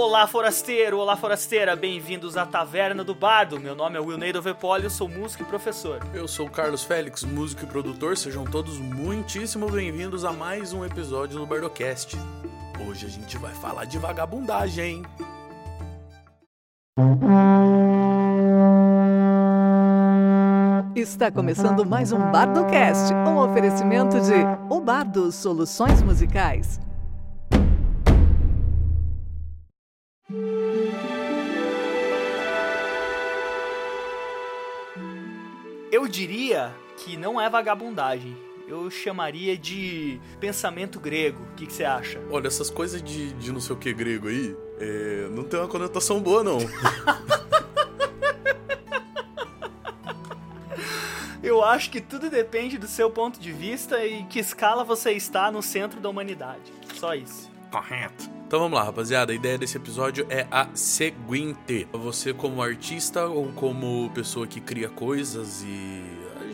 Olá, forasteiro! Olá, forasteira! Bem-vindos à Taverna do Bardo. Meu nome é Wilneido Vepoli, eu sou músico e professor. Eu sou o Carlos Félix, músico e produtor. Sejam todos muitíssimo bem-vindos a mais um episódio do Bardocast. Hoje a gente vai falar de vagabundagem, hein? Está começando mais um Bardocast, um oferecimento de O Bardo Soluções Musicais. Eu diria que não é vagabundagem. Eu chamaria de pensamento grego. O que que você acha? Olha, essas coisas de, de não sei o que grego aí, é, não tem uma conotação boa, não. Eu acho que tudo depende do seu ponto de vista e que escala você está no centro da humanidade. Só isso. Correto. Então vamos lá, rapaziada. A ideia desse episódio é a seguinte: você, como artista ou como pessoa que cria coisas e,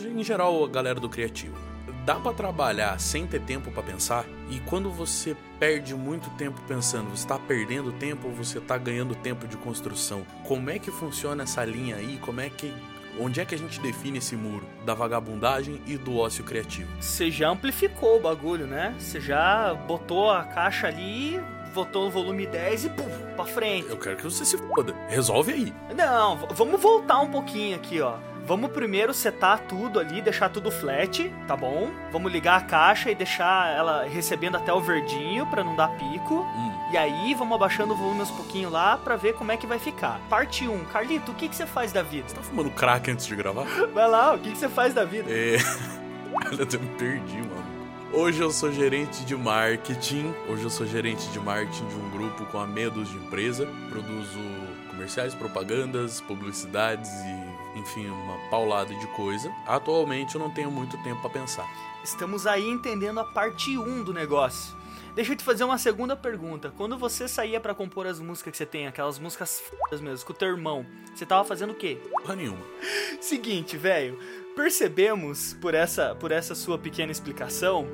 em geral, a galera do criativo, dá pra trabalhar sem ter tempo pra pensar? E quando você perde muito tempo pensando, você tá perdendo tempo ou você tá ganhando tempo de construção? Como é que funciona essa linha aí? Como é que Onde é que a gente define esse muro da vagabundagem e do ócio criativo? Você já amplificou o bagulho, né? Você já botou a caixa ali, botou o volume 10 e pum, pra frente. Eu quero que você se foda. Resolve aí. Não, vamos voltar um pouquinho aqui, ó. Vamos primeiro setar tudo ali, deixar tudo flat, tá bom? Vamos ligar a caixa e deixar ela recebendo até o verdinho pra não dar pico. Hum. E aí vamos abaixando o volume uns pouquinho lá pra ver como é que vai ficar. Parte 1. Carlito, o que, que você faz da vida? Você tá fumando crack antes de gravar? Vai lá, o que, que você faz da vida? É. Eu me perdi, mano. Hoje eu sou gerente de marketing. Hoje eu sou gerente de marketing de um grupo com a dúzia de empresa. Produzo comerciais, propagandas, publicidades e, enfim, uma paulada de coisa. Atualmente eu não tenho muito tempo pra pensar. Estamos aí entendendo a parte 1 do negócio. Deixa eu te fazer uma segunda pergunta. Quando você saía pra compor as músicas que você tem, aquelas músicas f***as mesmo, com o teu irmão, você tava fazendo o quê? Porra nenhuma. Seguinte, velho, percebemos por essa, por essa sua pequena explicação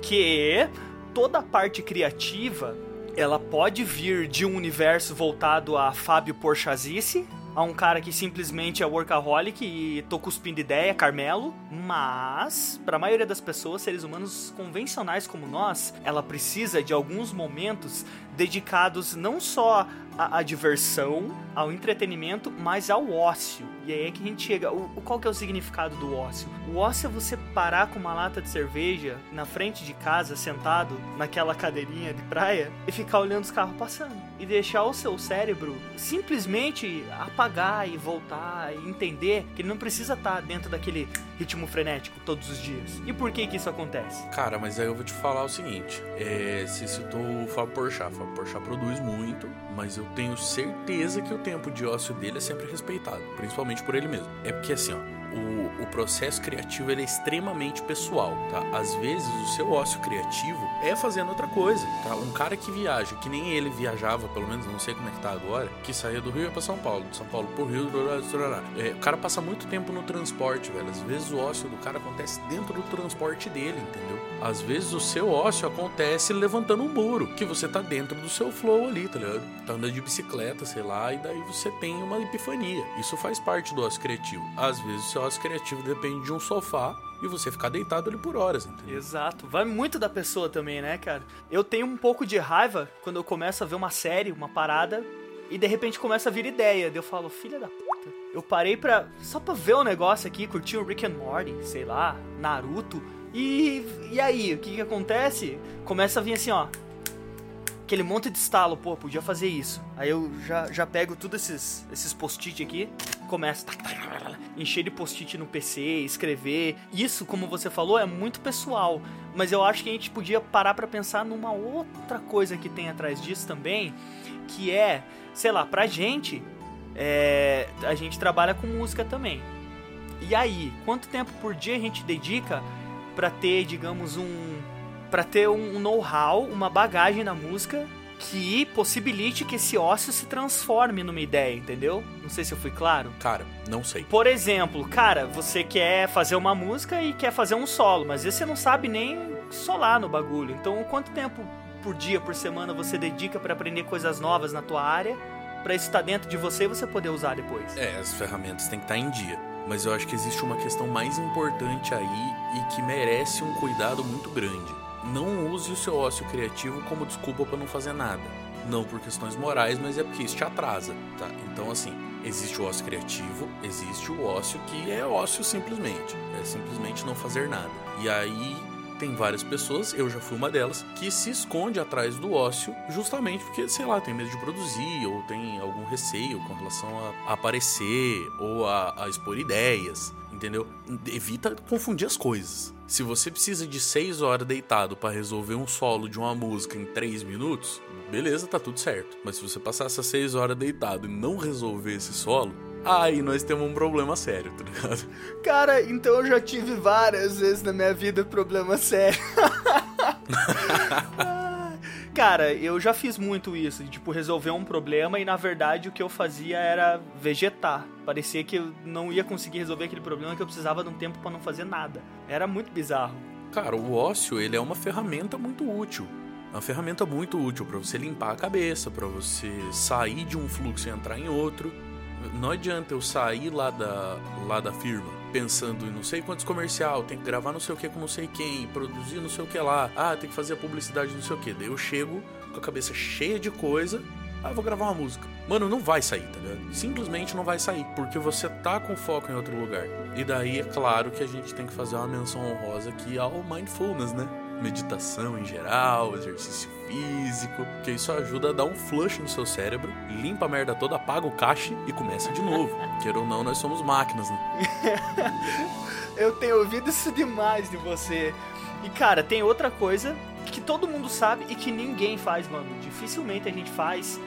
que toda a parte criativa ela pode vir de um universo voltado a Fábio Porchazice, a um cara que simplesmente é workaholic e tô cuspindo ideia, Carmelo, mas para a maioria das pessoas, seres humanos convencionais como nós, ela precisa de alguns momentos dedicados não só à, à diversão, ao entretenimento, mas ao ócio. E aí é que a gente chega. O, qual que é o significado do ócio? O ócio é você parar com uma lata de cerveja na frente de casa, sentado naquela cadeirinha de praia, e ficar olhando os carros passando. E deixar o seu cérebro simplesmente apagar e voltar e entender que ele não precisa estar dentro daquele ritmo frenético todos os dias. E por que que isso acontece? Cara, mas aí eu vou te falar o seguinte: é, você citou o Fábio Porchat. Fábio Porchat produz muito, mas eu tenho certeza que o tempo de ócio dele é sempre respeitado, principalmente por ele mesmo. É porque assim, ó. O, o processo criativo é extremamente pessoal, tá? Às vezes o seu ócio criativo é fazendo outra coisa, tá? Um cara que viaja, que nem ele viajava, pelo menos não sei como é que tá agora, que saía do Rio ia pra São Paulo, de São Paulo pro Rio, blá, blá. É, o cara passa muito tempo no transporte, velho. Às vezes o ócio do cara acontece dentro do transporte dele, entendeu? Às vezes o seu ócio acontece levantando um muro, que você tá dentro do seu flow ali, tá ligado? Tá andando de bicicleta, sei lá, e daí você tem uma epifania. Isso faz parte do ócio criativo. Às vezes o seu ócio criativo depende de um sofá e você ficar deitado ali por horas, entendeu? Exato, vai muito da pessoa também, né, cara? Eu tenho um pouco de raiva quando eu começo a ver uma série, uma parada, e de repente começa a vir ideia. Daí eu falo, filha da puta. Eu parei pra. só pra ver o negócio aqui, curtir o Rick and Morty, sei lá, Naruto. E. E aí, o que que acontece? Começa a vir assim, ó. Aquele monte de estalo, pô, podia fazer isso. Aí eu já, já pego todos esses, esses post-it aqui, começo a encher de post-it no PC, escrever. Isso, como você falou, é muito pessoal. Mas eu acho que a gente podia parar pra pensar numa outra coisa que tem atrás disso também, que é, sei lá, pra gente, é, a gente trabalha com música também. E aí, quanto tempo por dia a gente dedica pra ter, digamos, um para ter um know-how, uma bagagem na música que possibilite que esse ócio se transforme numa ideia, entendeu? Não sei se eu fui claro. Cara, não sei. Por exemplo, cara, você quer fazer uma música e quer fazer um solo, mas você não sabe nem solar no bagulho. Então, quanto tempo por dia, por semana você dedica para aprender coisas novas na tua área, para isso estar tá dentro de você e você poder usar depois. É, as ferramentas têm que estar tá em dia. Mas eu acho que existe uma questão mais importante aí e que merece um cuidado muito grande. Não use o seu ócio criativo como desculpa para não fazer nada. Não por questões morais, mas é porque isso te atrasa, tá? Então, assim, existe o ócio criativo, existe o ócio que é ócio simplesmente. É simplesmente não fazer nada. E aí tem várias pessoas, eu já fui uma delas, que se esconde atrás do ócio justamente porque, sei lá, tem medo de produzir ou tem algum receio com relação a, aparecer ou a, a expor ideias, entendeu? Evita confundir as coisas. Se você precisa de 6 horas deitado para resolver um solo de uma música em 3 minutos, beleza, tá tudo certo. Mas se você passar essas 6 horas deitado e não resolver esse solo, aí nós temos um problema sério, tá ligado? Cara, então eu já tive várias vezes na minha vida problema sério. Cara, eu já fiz muito isso, de, tipo, resolver um problema e na verdade o que eu fazia era vegetar. Parecia que eu não ia conseguir resolver aquele problema que eu precisava de um tempo para não fazer nada. Era muito bizarro. Cara, o ócio, ele é uma ferramenta muito útil. É uma ferramenta muito útil para você limpar a cabeça, para você sair de um fluxo e entrar em outro não adianta eu sair lá da, lá da firma pensando em não sei quantos comercial, tem que gravar não sei o que com não sei quem, produzir não sei o que lá, ah, tem que fazer a publicidade não sei o que. Daí eu chego com a cabeça cheia de coisa, ah, vou gravar uma música. Mano, não vai sair, tá ligado? Simplesmente não vai sair, porque você tá com foco em outro lugar. E daí é claro que a gente tem que fazer uma menção honrosa aqui ao mindfulness, né? Meditação em geral, exercício físico, que isso ajuda a dar um flush no seu cérebro, limpa a merda toda, apaga o cache e começa de novo. Queira ou não, nós somos máquinas, né? Eu tenho ouvido isso demais de você. E cara, tem outra coisa que todo mundo sabe e que ninguém faz, mano. Dificilmente a gente faz.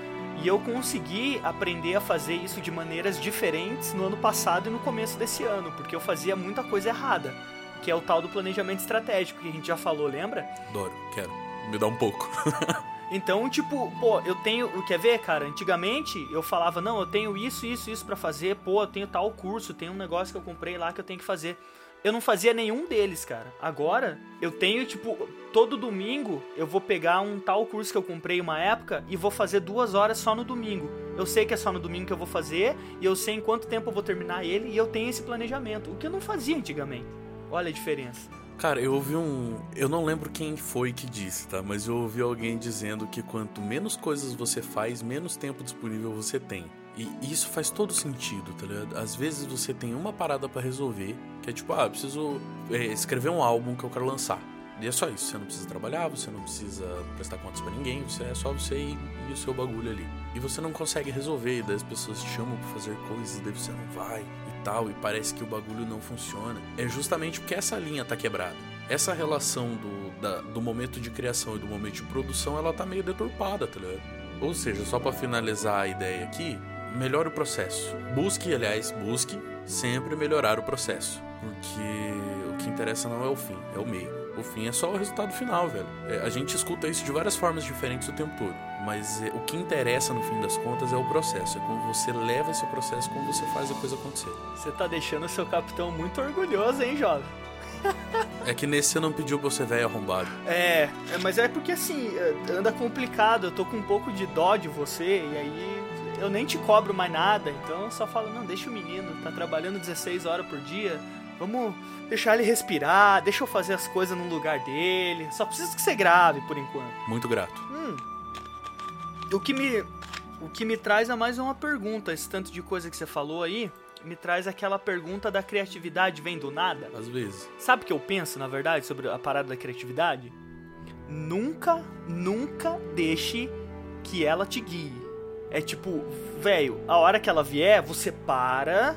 E eu consegui aprender a fazer isso de maneiras diferentes no ano passado e no começo desse ano, porque eu fazia muita coisa errada que é o tal do planejamento estratégico, que a gente já falou, lembra? Adoro, quero. Me dá um pouco. então, tipo, pô, eu tenho. Quer ver, cara? Antigamente eu falava, não, eu tenho isso, isso, isso para fazer, pô, eu tenho tal curso, tem um negócio que eu comprei lá que eu tenho que fazer. Eu não fazia nenhum deles, cara. Agora, eu tenho, tipo, todo domingo eu vou pegar um tal curso que eu comprei uma época e vou fazer duas horas só no domingo. Eu sei que é só no domingo que eu vou fazer e eu sei em quanto tempo eu vou terminar ele e eu tenho esse planejamento, o que eu não fazia antigamente. Olha a diferença. Cara, eu ouvi um. Eu não lembro quem foi que disse, tá? Mas eu ouvi alguém dizendo que quanto menos coisas você faz, menos tempo disponível você tem. E isso faz todo sentido, tá ligado? Às vezes você tem uma parada para resolver, que é tipo, ah, preciso é, escrever um álbum que eu quero lançar. E é só isso. Você não precisa trabalhar, você não precisa prestar contas para ninguém, você é só você e, e, o seu bagulho ali. E você não consegue resolver, e daí as pessoas te chamam pra fazer coisas, e daí você não vai tal e parece que o bagulho não funciona, é justamente porque essa linha tá quebrada. Essa relação do, da, do momento de criação e do momento de produção, ela tá meio deturpada, tá ligado? Ou seja, só para finalizar a ideia aqui, melhore o processo. Busque, aliás, busque sempre melhorar o processo. Porque o que interessa não é o fim, é o meio. O fim é só o resultado final, velho. É, a gente escuta isso de várias formas diferentes o tempo todo. Mas é, o que interessa no fim das contas é o processo. É como você leva esse processo, como você faz a coisa acontecer. Você tá deixando o seu capitão muito orgulhoso, hein, jovem? é que nesse você não pediu pra você velho arrombado. É, é, mas é porque assim, é, anda complicado. Eu tô com um pouco de dó de você e aí eu nem te cobro mais nada. Então eu só falo, não, deixa o menino, tá trabalhando 16 horas por dia Vamos deixar ele respirar, deixa eu fazer as coisas no lugar dele. Só preciso que você grave por enquanto. Muito grato. Hum. O que me o que me traz é mais uma pergunta, esse tanto de coisa que você falou aí, me traz aquela pergunta da criatividade vem do nada. Às vezes. Sabe o que eu penso, na verdade, sobre a parada da criatividade? Nunca, nunca deixe que ela te guie. É tipo, velho, a hora que ela vier, você para,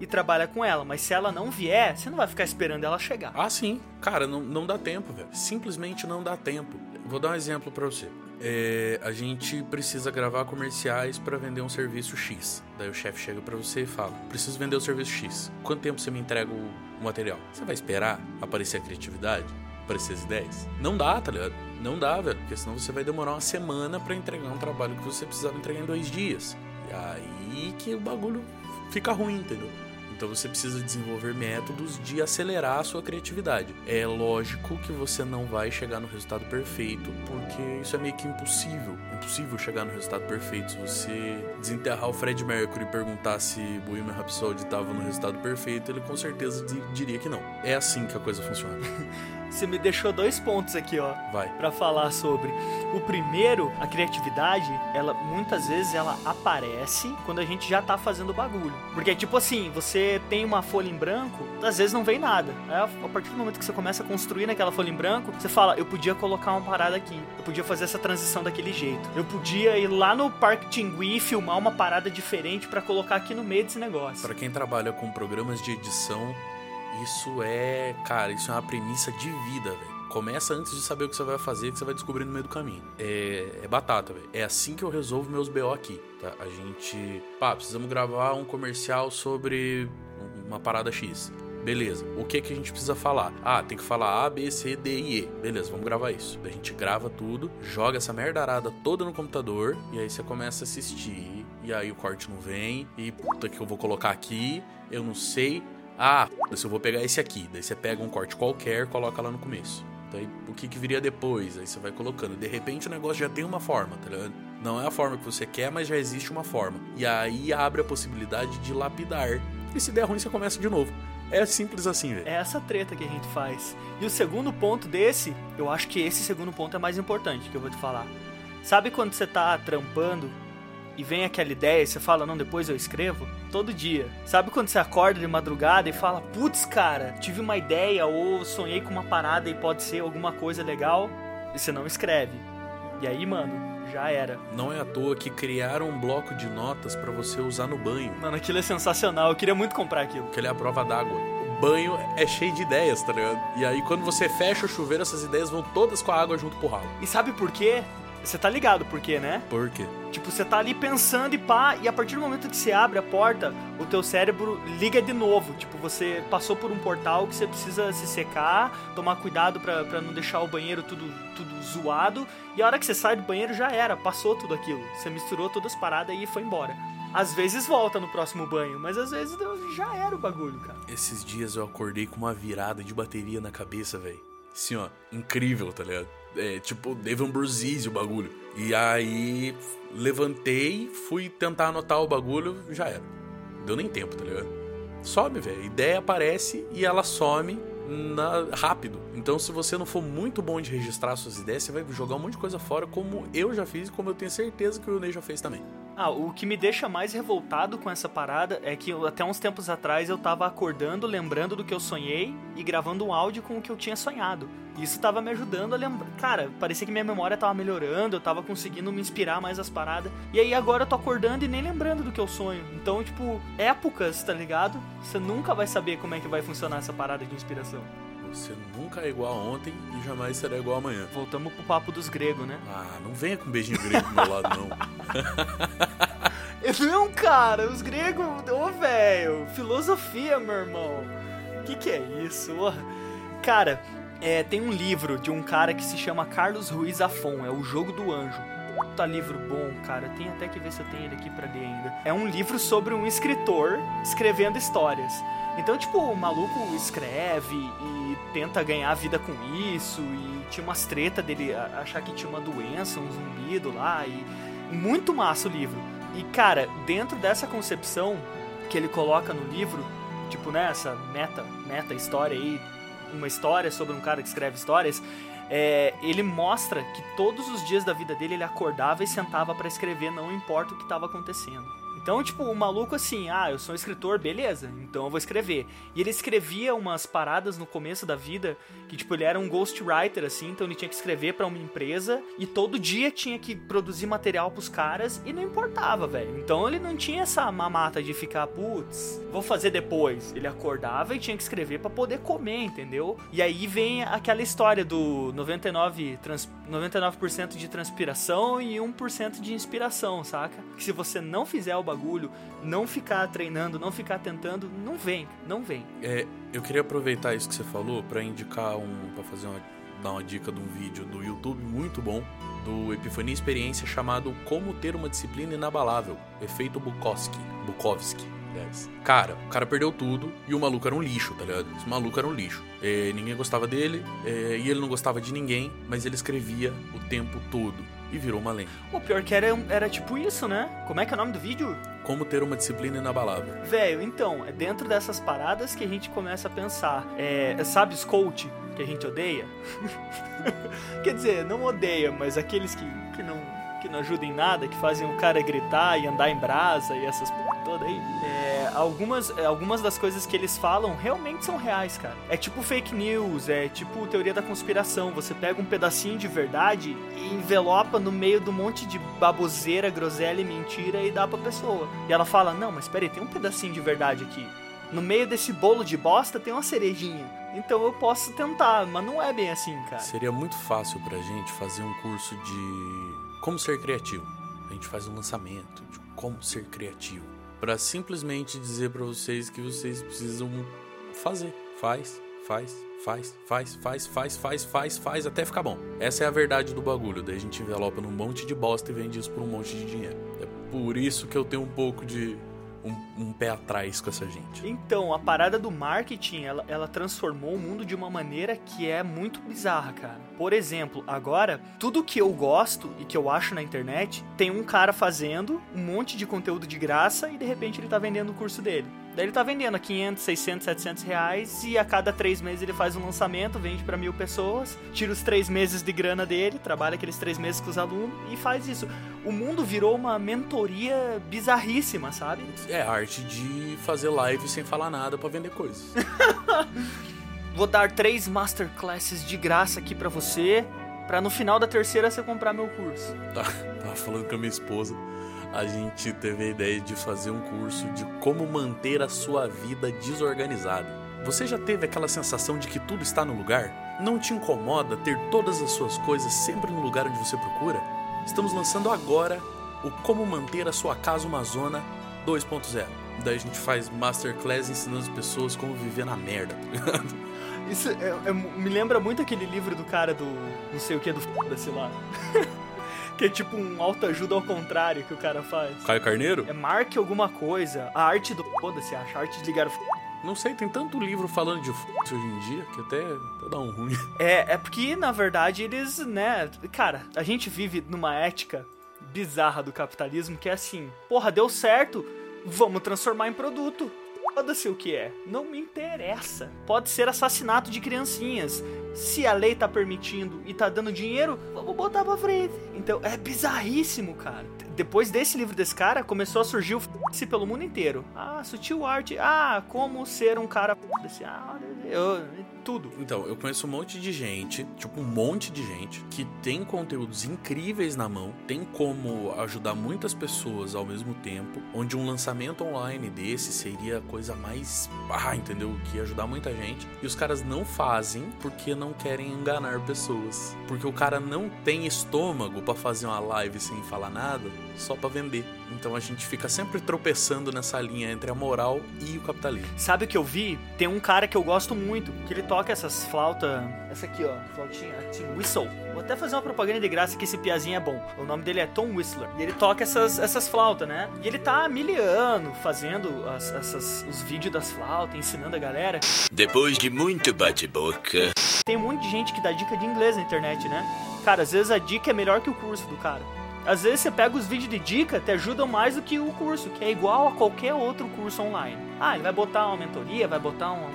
e trabalha com ela. Mas se ela não vier, você não vai ficar esperando ela chegar. Ah, sim. Cara, não, não dá tempo, velho. Simplesmente não dá tempo. Vou dar um exemplo para você. É, a gente precisa gravar comerciais para vender um serviço X. Daí o chefe chega para você e fala: Preciso vender o serviço X. Quanto tempo você me entrega o material? Você vai esperar aparecer a criatividade? Aparecer as ideias? Não dá, tá ligado? Não dá, velho. Porque senão você vai demorar uma semana para entregar um trabalho que você precisava entregar em dois dias. E aí que o bagulho fica ruim, entendeu? Então você precisa desenvolver métodos de acelerar a sua criatividade. É lógico que você não vai chegar no resultado perfeito, porque isso é meio que impossível. Impossível chegar no resultado perfeito. Se você desenterrar o Fred Mercury e perguntar se Bohemian Rhapsody estava no resultado perfeito, ele com certeza diria que não. É assim que a coisa funciona. Você me deixou dois pontos aqui, ó. Vai. Pra falar sobre. O primeiro, a criatividade, ela muitas vezes ela aparece quando a gente já tá fazendo o bagulho. Porque, tipo assim, você tem uma folha em branco, às vezes não vem nada. A partir do momento que você começa a construir naquela folha em branco, você fala, eu podia colocar uma parada aqui. Eu podia fazer essa transição daquele jeito. Eu podia ir lá no Parque Tingui e filmar uma parada diferente para colocar aqui no meio desse negócio. Para quem trabalha com programas de edição, isso é, cara, isso é uma premissa de vida, velho. Começa antes de saber o que você vai fazer, que você vai descobrir no meio do caminho. É, é batata, velho. É assim que eu resolvo meus BO aqui, tá? A gente. Pá, precisamos gravar um comercial sobre uma parada X. Beleza. O que que a gente precisa falar? Ah, tem que falar A, B, C, D e E. Beleza, vamos gravar isso. A gente grava tudo, joga essa merdarada toda no computador e aí você começa a assistir. E aí o corte não vem. E puta que eu vou colocar aqui, eu não sei. Ah, se eu vou pegar esse aqui. Daí você pega um corte qualquer, coloca lá no começo. Daí o que, que viria depois? Aí você vai colocando. De repente o negócio já tem uma forma, tá ligado? Não é a forma que você quer, mas já existe uma forma. E aí abre a possibilidade de lapidar. E se der ruim, você começa de novo. É simples assim, velho. É essa treta que a gente faz. E o segundo ponto desse, eu acho que esse segundo ponto é mais importante que eu vou te falar. Sabe quando você tá trampando e vem aquela ideia e você fala, não, depois eu escrevo? Todo dia. Sabe quando você acorda de madrugada e fala, putz, cara, tive uma ideia ou sonhei com uma parada e pode ser alguma coisa legal? E você não escreve. E aí, mano, já era. Não é à toa que criaram um bloco de notas para você usar no banho. Mano, aquilo é sensacional. Eu queria muito comprar aquilo. Aquilo é a prova d'água. O banho é cheio de ideias, tá ligado? E aí, quando você fecha o chuveiro, essas ideias vão todas com a água junto pro ralo. E sabe por quê? Você tá ligado por quê, né? Por quê? Tipo, você tá ali pensando e pá, e a partir do momento que você abre a porta, o teu cérebro liga de novo. Tipo, você passou por um portal que você precisa se secar, tomar cuidado para não deixar o banheiro tudo, tudo zoado. E a hora que você sai do banheiro já era, passou tudo aquilo. Você misturou todas as paradas e foi embora. Às vezes volta no próximo banho, mas às vezes já era o bagulho, cara. Esses dias eu acordei com uma virada de bateria na cabeça, velho. Assim, ó, incrível, tá ligado? É, tipo, Devon Bruzise o bagulho. E aí levantei, fui tentar anotar o bagulho, já era. Deu nem tempo, tá ligado? Sobe, velho. Ideia aparece e ela some na, rápido. Então, se você não for muito bom de registrar suas ideias, você vai jogar um monte de coisa fora, como eu já fiz e como eu tenho certeza que o Ney já fez também. Ah, o que me deixa mais revoltado com essa parada é que até uns tempos atrás eu tava acordando, lembrando do que eu sonhei e gravando um áudio com o que eu tinha sonhado. Isso tava me ajudando a lembrar. Cara, parecia que minha memória tava melhorando, eu tava conseguindo me inspirar mais as paradas. E aí agora eu tô acordando e nem lembrando do que eu sonho. Então, tipo, épocas, tá ligado? Você nunca vai saber como é que vai funcionar essa parada de inspiração. Você nunca é igual a ontem e jamais será igual amanhã. Voltamos pro papo dos gregos, né? Ah, não venha com um beijinho grego do meu lado, não. não, cara, os gregos. Ô, oh, velho, filosofia, meu irmão. O que, que é isso? Cara, é, tem um livro de um cara que se chama Carlos Ruiz Afon, é O Jogo do Anjo. Puta livro bom, cara. Tem até que ver se eu tenho ele aqui pra ler ainda. É um livro sobre um escritor escrevendo histórias. Então, tipo, o maluco escreve e tenta ganhar vida com isso, e tinha umas treta dele achar que tinha uma doença, um zumbido lá, e muito massa o livro. E cara, dentro dessa concepção que ele coloca no livro, tipo, né, essa meta, meta história aí, uma história sobre um cara que escreve histórias, é, ele mostra que todos os dias da vida dele ele acordava e sentava para escrever, não importa o que estava acontecendo. Então, tipo, o maluco assim, ah, eu sou um escritor, beleza, então eu vou escrever. E ele escrevia umas paradas no começo da vida que, tipo, ele era um ghostwriter, assim, então ele tinha que escrever para uma empresa e todo dia tinha que produzir material pros caras e não importava, velho. Então ele não tinha essa mamata de ficar, putz, vou fazer depois. Ele acordava e tinha que escrever para poder comer, entendeu? E aí vem aquela história do 99%, trans, 99 de transpiração e 1% de inspiração, saca? Que se você não fizer o bagulho, não ficar treinando, não ficar tentando, não vem, não vem. É, eu queria aproveitar isso que você falou para indicar um, para fazer uma, dar uma dica de um vídeo do YouTube muito bom do Epifania Experiência chamado Como ter uma disciplina inabalável, efeito Bukowski, Bukowski. aliás. Cara, o cara perdeu tudo e o maluco era um lixo, tá ligado? Esse maluco era um lixo. É, ninguém gostava dele é, e ele não gostava de ninguém, mas ele escrevia o tempo todo e virou uma lenda. O pior que era, era tipo isso, né? Como é que é o nome do vídeo? Como ter uma disciplina inabalável. Velho, então, é dentro dessas paradas que a gente começa a pensar. É, sabe os coach que a gente odeia? Quer dizer, não odeia, mas aqueles que, que não que não ajudam em nada, que fazem o cara gritar e andar em brasa e essas toda aí. É, algumas, é, algumas das coisas que eles falam realmente são reais, cara. É tipo fake news, é tipo teoria da conspiração. Você pega um pedacinho de verdade e envelopa no meio do monte de baboseira, groselha e mentira e dá pra pessoa. E ela fala: Não, mas peraí, tem um pedacinho de verdade aqui. No meio desse bolo de bosta tem uma cerejinha. Então eu posso tentar, mas não é bem assim, cara. Seria muito fácil pra gente fazer um curso de como ser criativo. A gente faz um lançamento de como ser criativo para simplesmente dizer para vocês que vocês precisam fazer, faz, faz, faz, faz, faz, faz, faz, faz, faz até ficar bom. Essa é a verdade do bagulho. Daí a gente envelopa num monte de bosta e vende isso por um monte de dinheiro. É por isso que eu tenho um pouco de um, um, pé atrás com essa gente. Então, a parada do marketing, ela, ela transformou o mundo de uma maneira que é muito bizarra, cara. Por exemplo, agora, tudo que eu gosto e que eu acho na internet, tem um cara fazendo um monte de conteúdo de graça e de repente ele tá vendendo o curso dele. Daí ele tá vendendo a 500, 600, 700 reais e a cada três meses ele faz um lançamento, vende para mil pessoas, tira os três meses de grana dele, trabalha aqueles três meses com os alunos e faz isso. O mundo virou uma mentoria bizarríssima, sabe? É a arte de fazer live sem falar nada para vender coisas. Vou dar três masterclasses de graça aqui para você, para no final da terceira você comprar meu curso. Tá, tava falando com a minha esposa a gente teve a ideia de fazer um curso de como manter a sua vida desorganizada. Você já teve aquela sensação de que tudo está no lugar? Não te incomoda ter todas as suas coisas sempre no lugar onde você procura? Estamos lançando agora o Como Manter a Sua Casa uma Zona 2.0. Daí a gente faz masterclass ensinando as pessoas como viver na merda, tá ligado? Isso é, é, me lembra muito aquele livro do cara do não sei o que do f***, lá. Que é tipo um autoajuda ao contrário que o cara faz. Caio Carneiro? É marque alguma coisa. A arte do foda-se, acha. A arte de ligar o f... Não sei, tem tanto livro falando de f... hoje em dia que até, até dá um ruim. É, é porque, na verdade, eles, né... Cara, a gente vive numa ética bizarra do capitalismo que é assim... Porra, deu certo, vamos transformar em produto. Foda-se o que é. Não me interessa. Pode ser assassinato de criancinhas. Se a lei tá permitindo e tá dando dinheiro, vamos botar pra frente. Então é bizarríssimo, cara. Depois desse livro desse cara, começou a surgir o f pelo mundo inteiro. Ah, sutil arte. Ah, como ser um cara f Ah, eu, tudo. Então, eu conheço um monte de gente, tipo um monte de gente, que tem conteúdos incríveis na mão, tem como ajudar muitas pessoas ao mesmo tempo, onde um lançamento online desse seria a coisa mais. Ah, entendeu? Que ia ajudar muita gente. E os caras não fazem porque não querem enganar pessoas. Porque o cara não tem estômago para fazer uma live sem falar nada, só para vender. Então a gente fica sempre tropeçando nessa linha entre a moral e o capitalismo. Sabe o que eu vi? Tem um cara que eu gosto muito, que ele toca essas flautas. Essa aqui, ó, flautinha, whistle. Vou até fazer uma propaganda de graça que esse piazinho é bom. O nome dele é Tom Whistler. E ele toca essas, essas flautas, né? E ele tá miliano fazendo as, essas, os vídeos das flautas, ensinando a galera. Depois de muito bate-boca. Tem um monte de gente que dá dica de inglês na internet, né? Cara, às vezes a dica é melhor que o curso do cara. Às vezes você pega os vídeos de dica, te ajudam mais do que o curso, que é igual a qualquer outro curso online. Ah, ele vai botar uma mentoria, vai botar um,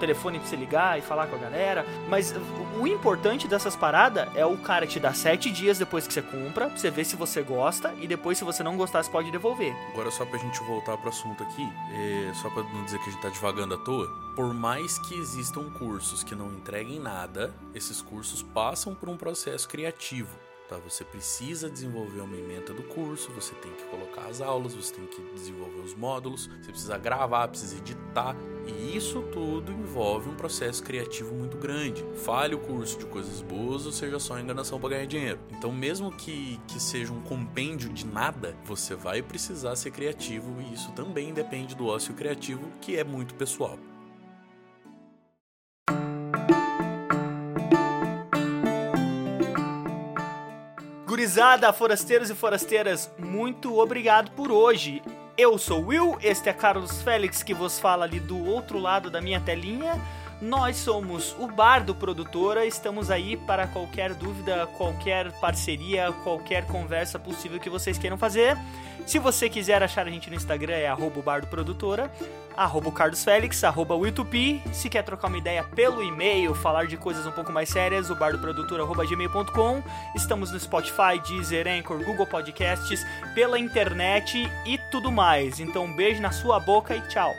telefone pra você ligar e falar com a galera. Mas o importante dessas paradas é o cara te dar sete dias depois que você compra, pra você ver se você gosta, e depois, se você não gostar, você pode devolver. Agora, só pra gente voltar pro assunto aqui, é, só pra não dizer que a gente tá devagando à toa, por mais que existam cursos que não entreguem nada, esses cursos passam por um processo criativo Tá? Você precisa desenvolver uma emenda do curso, você tem que colocar as aulas, você tem que desenvolver os módulos, você precisa gravar, precisa editar, e isso tudo envolve um processo criativo muito grande. Fale o curso de coisas boas ou seja só enganação para ganhar dinheiro. Então, mesmo que, que seja um compêndio de nada, você vai precisar ser criativo e isso também depende do ócio criativo, que é muito pessoal. Gurizada, forasteiros e forasteiras, muito obrigado por hoje. Eu sou Will, este é Carlos Félix que vos fala ali do outro lado da minha telinha. Nós somos o Bardo Produtora, estamos aí para qualquer dúvida, qualquer parceria, qualquer conversa possível que vocês queiram fazer. Se você quiser achar a gente no Instagram é arroba Bardo Produtora, arroba arroba. Se quer trocar uma ideia pelo e-mail, falar de coisas um pouco mais sérias, o bardoprodutora.gmail.com. Estamos no Spotify, Deezer, Anchor, Google Podcasts, pela internet e tudo mais. Então um beijo na sua boca e tchau.